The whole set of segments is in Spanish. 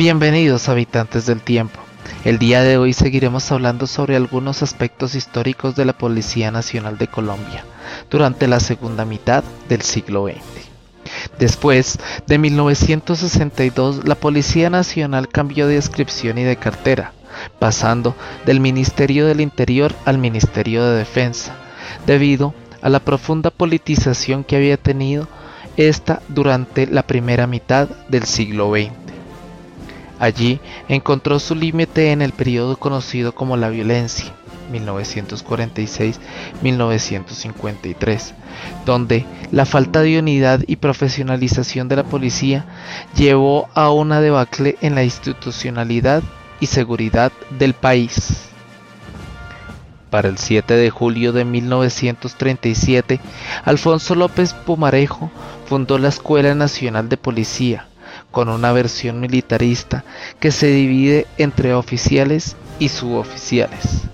Bienvenidos habitantes del tiempo. El día de hoy seguiremos hablando sobre algunos aspectos históricos de la Policía Nacional de Colombia durante la segunda mitad del siglo XX. Después de 1962, la Policía Nacional cambió de inscripción y de cartera, pasando del Ministerio del Interior al Ministerio de Defensa, debido a la profunda politización que había tenido esta durante la primera mitad del siglo XX. Allí encontró su límite en el periodo conocido como la violencia, 1946-1953, donde la falta de unidad y profesionalización de la policía llevó a una debacle en la institucionalidad y seguridad del país. Para el 7 de julio de 1937, Alfonso López Pumarejo fundó la Escuela Nacional de Policía, con una versión militarista que se divide entre oficiales y suboficiales.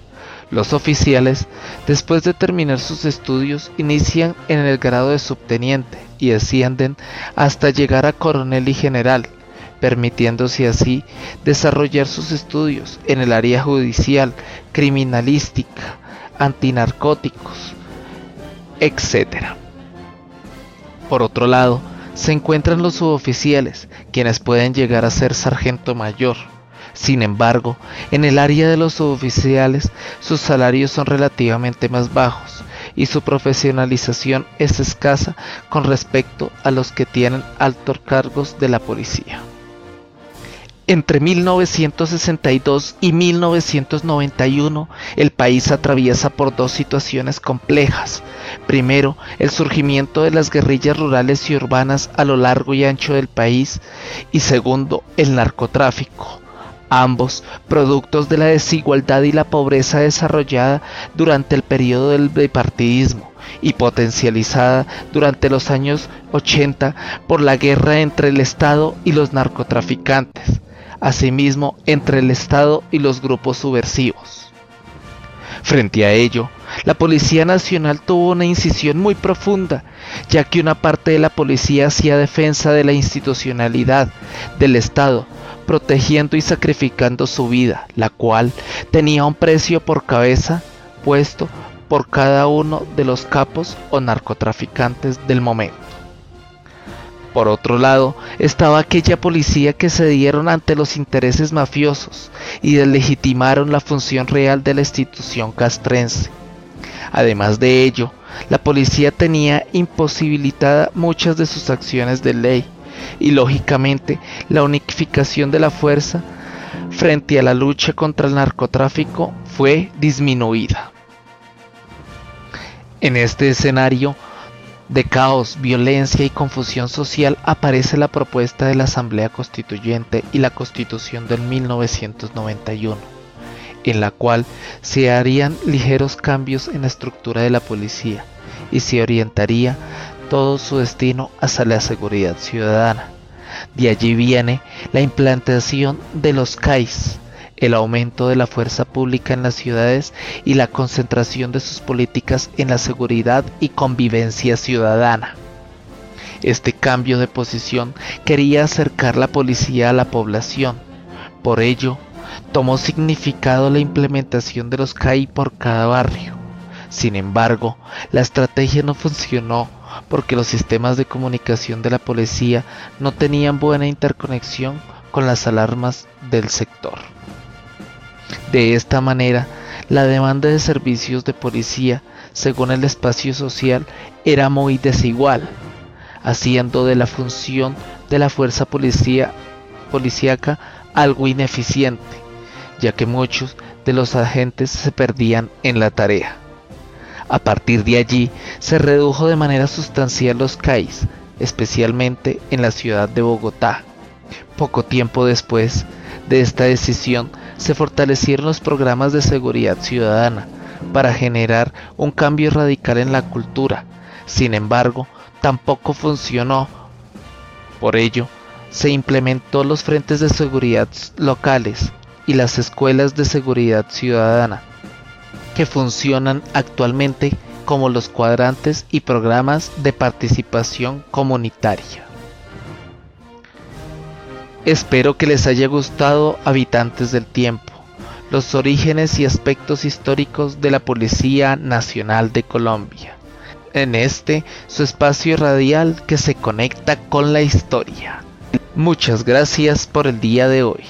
Los oficiales, después de terminar sus estudios, inician en el grado de subteniente y ascienden hasta llegar a coronel y general, permitiéndose así desarrollar sus estudios en el área judicial, criminalística, antinarcóticos, etc. Por otro lado, se encuentran los suboficiales, quienes pueden llegar a ser sargento mayor. Sin embargo, en el área de los suboficiales, sus salarios son relativamente más bajos y su profesionalización es escasa con respecto a los que tienen altos cargos de la policía. Entre 1962 y 1991, el país atraviesa por dos situaciones complejas. Primero, el surgimiento de las guerrillas rurales y urbanas a lo largo y ancho del país. Y segundo, el narcotráfico. Ambos productos de la desigualdad y la pobreza desarrollada durante el periodo del bipartidismo y potencializada durante los años 80 por la guerra entre el Estado y los narcotraficantes asimismo entre el Estado y los grupos subversivos. Frente a ello, la Policía Nacional tuvo una incisión muy profunda, ya que una parte de la policía hacía defensa de la institucionalidad del Estado, protegiendo y sacrificando su vida, la cual tenía un precio por cabeza puesto por cada uno de los capos o narcotraficantes del momento. Por otro lado, estaba aquella policía que se dieron ante los intereses mafiosos y deslegitimaron la función real de la institución castrense. Además de ello, la policía tenía imposibilitada muchas de sus acciones de ley y lógicamente la unificación de la fuerza frente a la lucha contra el narcotráfico fue disminuida. En este escenario, de caos, violencia y confusión social aparece la propuesta de la Asamblea Constituyente y la Constitución del 1991, en la cual se harían ligeros cambios en la estructura de la policía y se orientaría todo su destino hacia la seguridad ciudadana. De allí viene la implantación de los CAIS, el aumento de la fuerza pública en las ciudades y la concentración de sus políticas en la seguridad y convivencia ciudadana. Este cambio de posición quería acercar la policía a la población. Por ello, tomó significado la implementación de los CAI por cada barrio. Sin embargo, la estrategia no funcionó porque los sistemas de comunicación de la policía no tenían buena interconexión con las alarmas del sector. De esta manera, la demanda de servicios de policía, según el espacio social, era muy desigual, haciendo de la función de la fuerza policía, algo ineficiente, ya que muchos de los agentes se perdían en la tarea. A partir de allí se redujo de manera sustancial los CAIs, especialmente en la ciudad de Bogotá. Poco tiempo después de esta decisión se fortalecieron los programas de seguridad ciudadana para generar un cambio radical en la cultura. Sin embargo, tampoco funcionó. Por ello, se implementó los frentes de seguridad locales y las escuelas de seguridad ciudadana, que funcionan actualmente como los cuadrantes y programas de participación comunitaria. Espero que les haya gustado Habitantes del Tiempo, los orígenes y aspectos históricos de la Policía Nacional de Colombia. En este, su espacio radial que se conecta con la historia. Muchas gracias por el día de hoy.